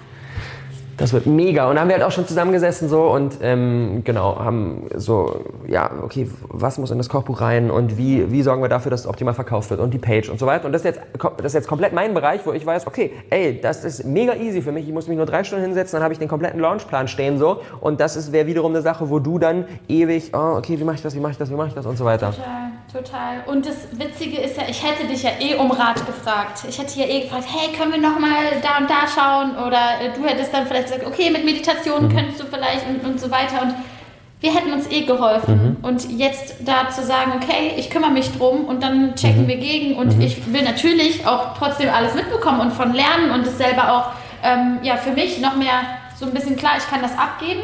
Das wird mega. Und haben wir halt auch schon zusammengesessen so und ähm, genau, haben so, ja, okay, was muss in das Kochbuch rein und wie, wie sorgen wir dafür, dass es optimal verkauft wird und die Page und so weiter. Und das ist, jetzt, das ist jetzt komplett mein Bereich, wo ich weiß, okay, ey, das ist mega easy für mich. Ich muss mich nur drei Stunden hinsetzen, dann habe ich den kompletten Launchplan stehen so. Und das wäre wiederum eine Sache, wo du dann ewig, oh, okay, wie mache ich das, wie mache ich das, wie mache ich das und so weiter. Total, total. Und das Witzige ist ja, ich hätte dich ja eh um Rat gefragt. Ich hätte ja eh gefragt, hey, können wir nochmal da und da schauen? Oder äh, du hättest dann vielleicht gesagt, okay, mit Meditation mhm. könntest du vielleicht und, und so weiter. Und wir hätten uns eh geholfen. Mhm. Und jetzt da zu sagen, okay, ich kümmere mich drum und dann checken mhm. wir gegen. Und mhm. ich will natürlich auch trotzdem alles mitbekommen und von lernen und das selber auch ähm, ja, für mich noch mehr so ein bisschen klar, ich kann das abgeben.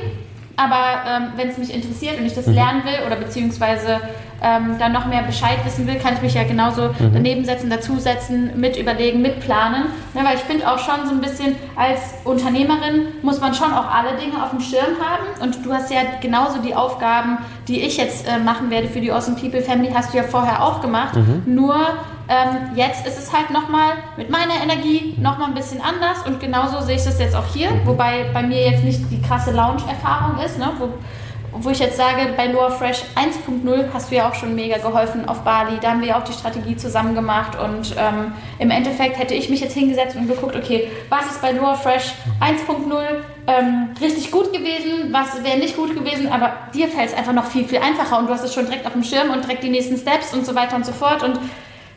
Aber ähm, wenn es mich interessiert und ich das mhm. lernen will oder beziehungsweise ähm, dann noch mehr Bescheid wissen will, kann ich mich ja genauso mhm. daneben setzen, dazusetzen, mit überlegen, mitplanen. Ja, weil ich finde auch schon so ein bisschen als Unternehmerin muss man schon auch alle Dinge auf dem Schirm haben. Und du hast ja genauso die Aufgaben, die ich jetzt äh, machen werde für die Awesome People Family, hast du ja vorher auch gemacht. Mhm. Nur ähm, jetzt ist es halt nochmal mit meiner Energie nochmal ein bisschen anders und genauso sehe ich das jetzt auch hier, wobei bei mir jetzt nicht die krasse Lounge-Erfahrung ist, ne, wo, wo ich jetzt sage, bei Loa Fresh 1.0 hast du ja auch schon mega geholfen auf Bali. Da haben wir ja auch die Strategie zusammen gemacht und ähm, im Endeffekt hätte ich mich jetzt hingesetzt und geguckt, okay, was ist bei Loa Fresh 1.0 ähm, richtig gut gewesen, was wäre nicht gut gewesen, aber dir fällt es einfach noch viel, viel einfacher und du hast es schon direkt auf dem Schirm und direkt die nächsten Steps und so weiter und so fort und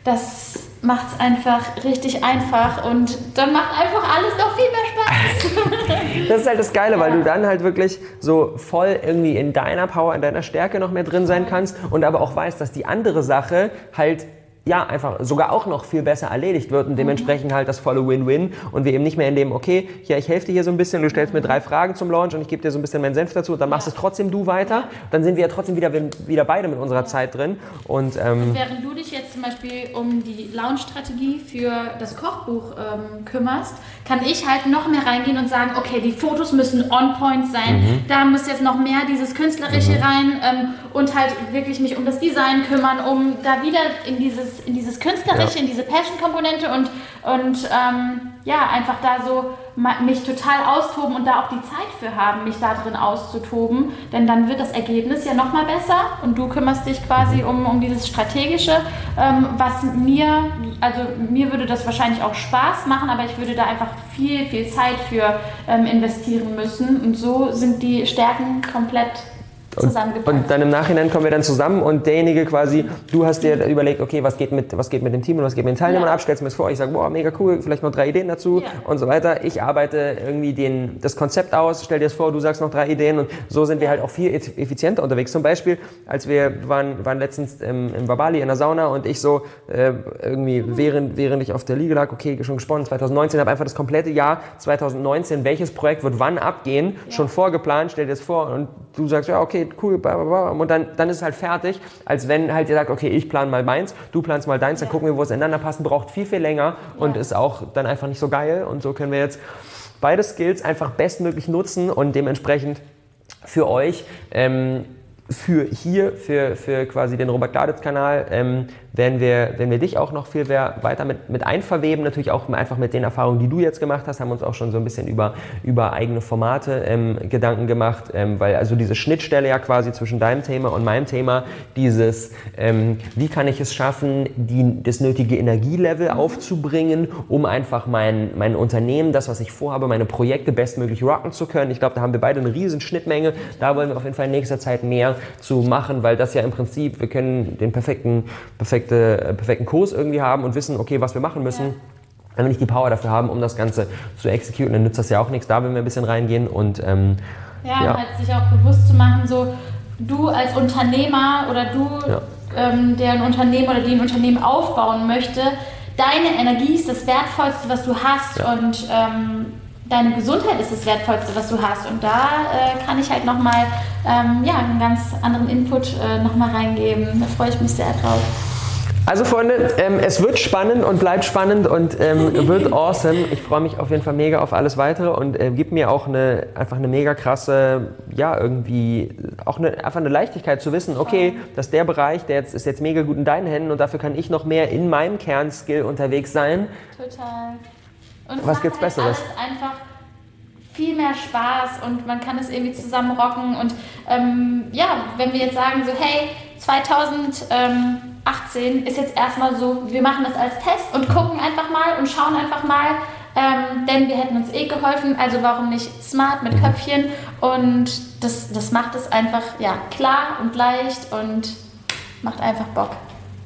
das macht es einfach richtig einfach und dann macht einfach alles noch viel mehr Spaß. [LAUGHS] das ist halt das Geile, weil du dann halt wirklich so voll irgendwie in deiner Power, in deiner Stärke noch mehr drin sein kannst und aber auch weißt, dass die andere Sache halt ja, einfach sogar auch noch viel besser erledigt wird und dementsprechend halt das volle Win-Win und wir eben nicht mehr in dem, okay, ja, ich helfe dir hier so ein bisschen, du stellst mir drei Fragen zum Launch und ich gebe dir so ein bisschen meinen Senf dazu und dann machst es trotzdem du weiter, dann sind wir ja trotzdem wieder, wieder beide mit unserer Zeit drin. Und, ähm, und während du dich jetzt zum Beispiel um die Launch-Strategie für das Kochbuch ähm, kümmerst, kann ich halt noch mehr reingehen und sagen, okay, die Fotos müssen on point sein, mhm. da muss jetzt noch mehr dieses Künstlerische mhm. rein ähm, und halt wirklich mich um das Design kümmern, um da wieder in dieses in dieses Künstlerische, ja. in diese Passion-Komponente und, und ähm, ja, einfach da so mich total austoben und da auch die Zeit für haben, mich da drin auszutoben. Denn dann wird das Ergebnis ja nochmal besser und du kümmerst dich quasi um, um dieses Strategische, ähm, was mir, also mir würde das wahrscheinlich auch Spaß machen, aber ich würde da einfach viel, viel Zeit für ähm, investieren müssen. Und so sind die Stärken komplett und, und, dann im Nachhinein kommen wir dann zusammen und derjenige quasi, du hast dir überlegt, okay, was geht mit, was geht mit dem Team und was geht mit den Teilnehmern ja. ab, stellst mir das vor, ich sage, boah, mega cool, vielleicht noch drei Ideen dazu ja. und so weiter. Ich arbeite irgendwie den, das Konzept aus, stell dir das vor, du sagst noch drei Ideen und so sind wir halt auch viel effizienter unterwegs. Zum Beispiel, als wir waren, waren letztens im, im Babali in der Sauna und ich so äh, irgendwie, während, während ich auf der Liege lag, okay, schon gesponnen, 2019, habe einfach das komplette Jahr 2019, welches Projekt wird wann abgehen, ja. schon vorgeplant, stell dir das vor und du sagst, ja, okay, cool, und dann, dann ist es halt fertig, als wenn halt ihr sagt, okay, ich plane mal meins, du planst mal deins, dann gucken wir, wo es ineinander passt, braucht viel, viel länger und ist auch dann einfach nicht so geil. Und so können wir jetzt beide Skills einfach bestmöglich nutzen und dementsprechend für euch ähm, für hier, für, für quasi den Robert Gladitz-Kanal, ähm, werden, wir, werden wir dich auch noch viel weiter mit, mit einverweben. Natürlich auch einfach mit den Erfahrungen, die du jetzt gemacht hast, haben uns auch schon so ein bisschen über, über eigene Formate ähm, Gedanken gemacht, ähm, weil also diese Schnittstelle ja quasi zwischen deinem Thema und meinem Thema, dieses, ähm, wie kann ich es schaffen, die, das nötige Energielevel aufzubringen, um einfach mein, mein Unternehmen, das, was ich vorhabe, meine Projekte bestmöglich rocken zu können. Ich glaube, da haben wir beide eine riesen Schnittmenge. Da wollen wir auf jeden Fall in nächster Zeit mehr zu machen, weil das ja im Prinzip, wir können den perfekten, perfekte, äh, perfekten Kurs irgendwie haben und wissen, okay, was wir machen müssen. Ja. Wenn wir nicht die Power dafür haben, um das Ganze zu exekutieren, dann nützt das ja auch nichts. Da wollen wir ein bisschen reingehen und ähm, ja, ja. Halt sich auch bewusst zu machen, so du als Unternehmer oder du, ja. ähm, der ein Unternehmen oder die ein Unternehmen aufbauen möchte, deine Energie ist das Wertvollste, was du hast ja. und ähm, deine Gesundheit ist das Wertvollste, was du hast. Und da äh, kann ich halt nochmal ähm, ja, einen ganz anderen Input äh, nochmal reingeben. Da freue ich mich sehr drauf. Also Freunde, ähm, es wird spannend und bleibt spannend und ähm, [LAUGHS] wird awesome. Ich freue mich auf jeden Fall mega auf alles weitere und äh, gib mir auch eine, einfach eine mega krasse, ja, irgendwie auch eine, einfach eine Leichtigkeit zu wissen, okay, dass der Bereich, der jetzt, ist jetzt mega gut in deinen Händen und dafür kann ich noch mehr in meinem Kernskill unterwegs sein. Total. Und Was gibt's halt Besseres? alles einfach viel mehr Spaß und man kann es irgendwie zusammen rocken. Und ähm, ja, wenn wir jetzt sagen so, hey, 2018 ist jetzt erstmal so, wir machen das als Test und gucken einfach mal und schauen einfach mal, ähm, denn wir hätten uns eh geholfen, also warum nicht smart mit Köpfchen und das, das macht es einfach ja, klar und leicht und macht einfach Bock.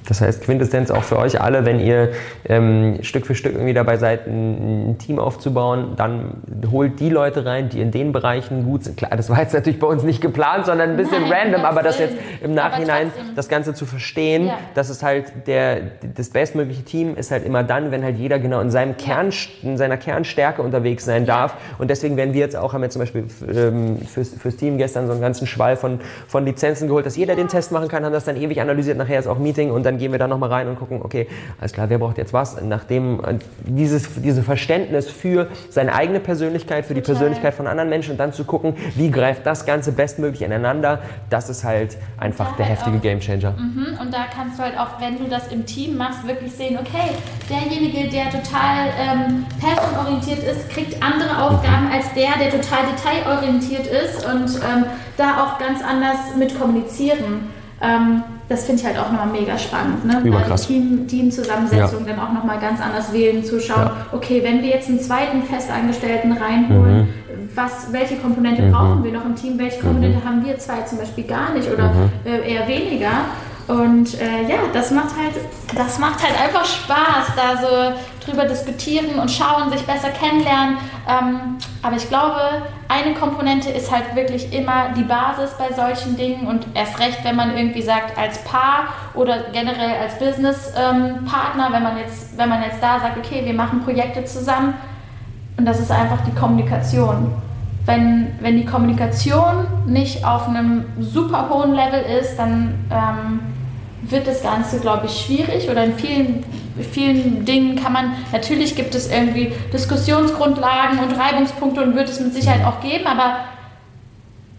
Das heißt, Quintessenz auch für euch alle, wenn ihr ähm, Stück für Stück irgendwie dabei seid, ein, Team aufzubauen, dann holt die Leute rein, die in den Bereichen gut sind. Klar, das war jetzt natürlich bei uns nicht geplant, sondern ein bisschen Nein, random, aber das jetzt im Nachhinein, das Ganze zu verstehen, Ja. dass es halt der, das bestmögliche Team ist halt immer dann, wenn halt jeder genau in, seinem Kern, in seiner Kernstärke unterwegs sein darf. Und deswegen werden wir jetzt auch, haben wir zum Beispiel ähm, fürs, fürs Team gestern so einen ganzen Schwall von, von Lizenzen geholt, dass jeder den Test machen kann, haben das dann ewig analysiert, nachher ist auch Meeting und dann gehen wir da nochmal rein und gucken, okay, alles klar, wer braucht jetzt was? Nachdem äh, dieses, dieses Verständnis für seine eigene Persönlichkeit, für die Total. Persönlichkeit von anderen Menschen und dann zu gucken, wie greift das Ganze bestmöglich ineinander, das ist halt einfach der halt heftige Gamechanger. Mhm, Und da kannst du halt auch, wenn du das im Team machst, wirklich sehen, okay, derjenige, der total ähm, passionorientiert ist, kriegt andere Aufgaben als der, der total detailorientiert ist und ähm, da auch ganz anders mit kommunizieren. Ähm, das finde ich halt auch nochmal mega spannend. Ne? Überkrass. Team, Teamzusammensetzung dann auch nochmal ganz anders wählen, zu schauen, okay, wenn wir jetzt einen zweiten Festangestellten reinholen, was, welche Komponente brauchen wir noch im Team, welche Komponente haben wir zwei zum Beispiel gar nicht oder äh, eher weniger. Und äh, ja, das macht halt, das macht halt einfach Spaß, da so drüber diskutieren und schauen, sich besser kennenlernen. Ähm, aber ich glaube, eine Komponente ist halt wirklich immer die Basis bei solchen Dingen und erst recht, wenn man irgendwie sagt, als Paar oder generell als Business-Partner, wenn man jetzt, wenn man jetzt da sagt, okay, wir machen Projekte zusammen, und das ist einfach die Kommunikation. Wenn, wenn die Kommunikation nicht auf einem super hohen Level ist, dann ähm, wird das Ganze, glaube ich, schwierig. Oder in vielen, vielen Dingen kann man, natürlich gibt es irgendwie Diskussionsgrundlagen und Reibungspunkte und wird es mit Sicherheit auch geben, aber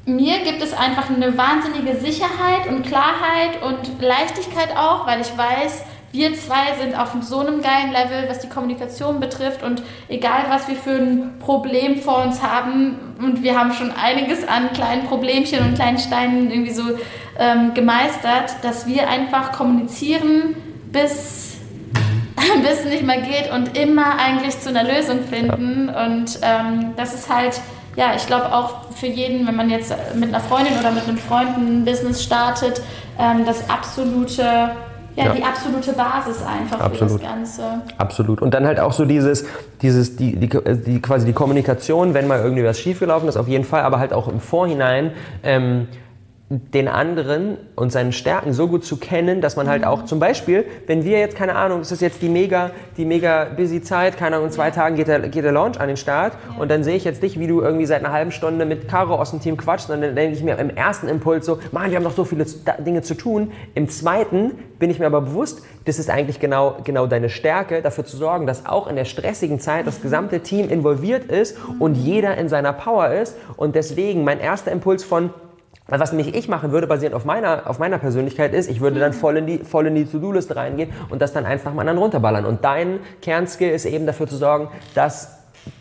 mir gibt es einfach eine wahnsinnige Sicherheit und Klarheit und Leichtigkeit auch, weil ich weiß, wir zwei sind auf so einem geilen Level, was die Kommunikation betrifft und egal was wir für ein Problem vor uns haben und wir haben schon einiges an kleinen Problemchen und kleinen Steinen irgendwie so ähm, gemeistert, dass wir einfach kommunizieren bis [LAUGHS] bis es nicht mehr geht und immer eigentlich zu einer Lösung finden. Und ähm, das ist halt, ja, ich glaube auch für jeden, wenn man jetzt mit einer Freundin oder mit einem Freund ein Business startet, ähm, das absolute, ja, Ja. die absolute Basis einfach Absolut. für das Ganze. Absolut. Und dann halt auch so dieses, dieses die, die, die, quasi die Kommunikation, wenn mal irgendwie was schiefgelaufen ist, auf jeden Fall, aber halt auch im Vorhinein. Ähm, den anderen und seinen Stärken so gut zu kennen, dass man halt auch zum Beispiel, wenn wir jetzt, keine Ahnung, es ist jetzt die mega, die mega busy Zeit, keine Ahnung, in zwei Tagen geht der, geht der Launch an den Start und dann sehe ich jetzt dich, wie du irgendwie seit einer halben Stunde mit Caro aus dem Team quatschst und dann denke ich mir im ersten Impuls so, Mann, wir haben noch so viele Dinge zu tun. Im zweiten bin ich mir aber bewusst, das ist eigentlich genau, genau deine Stärke, dafür zu sorgen, dass auch in der stressigen Zeit das gesamte Team involviert ist und jeder in seiner Power ist. Und deswegen mein erster Impuls von, was nämlich ich machen würde, basierend auf meiner, auf meiner Persönlichkeit ist, ich würde dann voll in die, voll in die To-Do-Liste reingehen und das dann eins nach dem anderen runterballern. Und dein Kernskill ist eben dafür zu sorgen, dass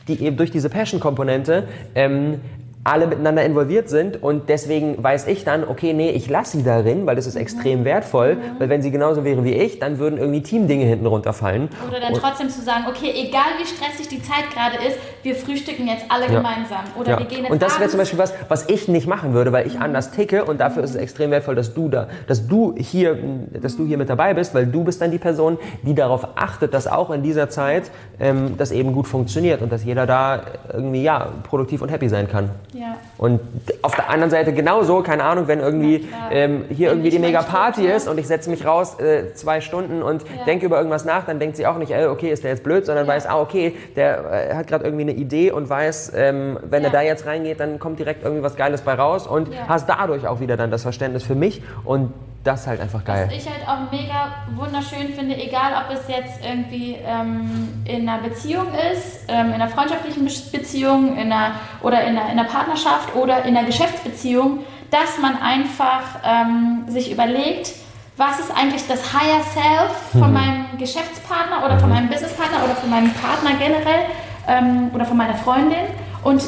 die eben durch diese Passion-Komponente ähm, alle miteinander involviert sind und deswegen weiß ich dann, okay, nee, ich lasse sie darin, weil das ist extrem wertvoll, weil wenn sie genauso wäre wie ich, dann würden irgendwie Teamdinge hinten runterfallen. Oder dann trotzdem zu sagen, okay, egal wie stressig die Zeit gerade ist, wir frühstücken jetzt alle gemeinsam. Oder Ja. wir gehen jetzt Und das wäre zum Beispiel was, was ich nicht machen würde, weil ich anders ticke und dafür ist es extrem wertvoll, dass du da, dass du hier, dass du hier mit dabei bist, weil du bist dann die Person, die darauf achtet, dass auch in dieser Zeit ähm, das eben gut funktioniert und dass jeder da irgendwie ja produktiv und happy sein kann. Ja. Und auf der anderen Seite genauso, keine Ahnung, wenn irgendwie klar. ähm, hier irgendwie die mega Party Struktur- ist und ich setze mich raus äh, zwei Stunden und Ja. denke über irgendwas nach, dann denkt sie auch nicht, äh, okay, ist der jetzt blöd, sondern Ja. weiß, ah, okay, der äh, hat gerade irgendwie eine Idee und weiß, ähm, wenn Ja. er da jetzt reingeht, dann kommt direkt irgendwie was Geiles bei raus und Ja. hast dadurch auch wieder dann das Verständnis für mich und das ist halt einfach geil. Was ich halt auch mega wunderschön finde, egal ob es jetzt irgendwie ähm, in einer Beziehung ist, ähm, in einer freundschaftlichen Be- Beziehung in einer, oder in einer, in einer Partnerschaft oder in einer Geschäftsbeziehung, dass man einfach ähm, sich überlegt, was ist eigentlich das Higher Self von Mhm. meinem Geschäftspartner oder von meinem Businesspartner oder von meinem Partner generell ähm, oder von meiner Freundin und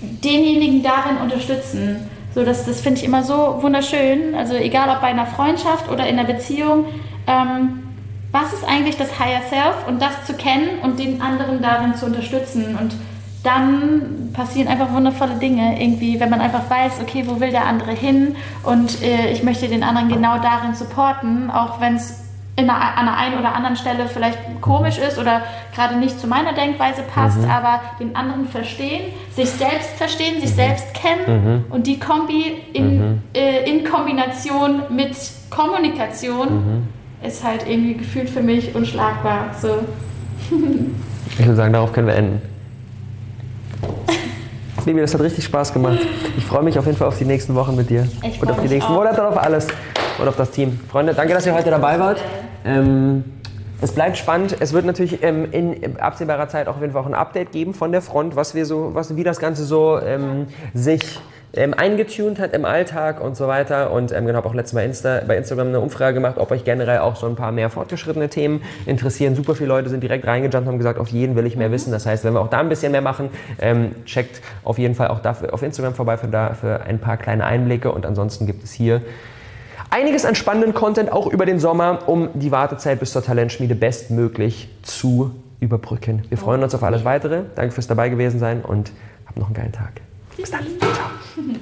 denjenigen darin unterstützen. So, das, das finde ich immer so wunderschön. Also egal ob bei einer Freundschaft oder in einer Beziehung, ähm, was ist eigentlich das Higher Self und das zu kennen und den anderen darin zu unterstützen und dann passieren einfach wundervolle Dinge irgendwie, wenn man einfach weiß, okay, wo will der andere hin und äh, ich möchte den anderen genau darin supporten, auch wenn es in einer, an der einen oder anderen Stelle vielleicht komisch ist oder gerade nicht zu meiner Denkweise passt, aber den anderen verstehen, sich selbst verstehen, sich selbst kennen und die Kombi in, äh, in Kombination mit Kommunikation ist halt irgendwie gefühlt für mich unschlagbar. So. Ich würde sagen, darauf können wir enden. [LAUGHS] Baby, das hat richtig Spaß gemacht. Ich freue mich auf jeden Fall auf die nächsten Wochen mit dir. Ich und auf die nächsten auch. Monate und auf alles. Und auf das Team. Freunde, danke, dass ihr heute dabei wart. Ähm, es bleibt spannend. Es wird natürlich ähm, in absehbarer Zeit auch auf jeden Fall auch ein Update geben von der Front, was wir so, was, wie das Ganze so ähm, sich ähm, eingetunt hat im Alltag und so weiter. Und ähm, genau, habe auch letztes Mal Insta, bei Instagram eine Umfrage gemacht, ob euch generell auch so ein paar mehr fortgeschrittene Themen interessieren. Super viele Leute sind direkt reingejumpt und haben gesagt, auf jeden will ich mehr wissen. Das heißt, wenn wir auch da ein bisschen mehr machen, ähm, checkt auf jeden Fall auch dafür auf Instagram vorbei für, da, für ein paar kleine Einblicke. Und ansonsten gibt es hier einiges an spannenden Content auch über den Sommer, um die Wartezeit bis zur Talentschmiede bestmöglich zu überbrücken. Wir freuen uns auf alles weitere. Danke fürs dabei gewesen sein und habt noch einen geilen Tag. Bis dann. Ciao.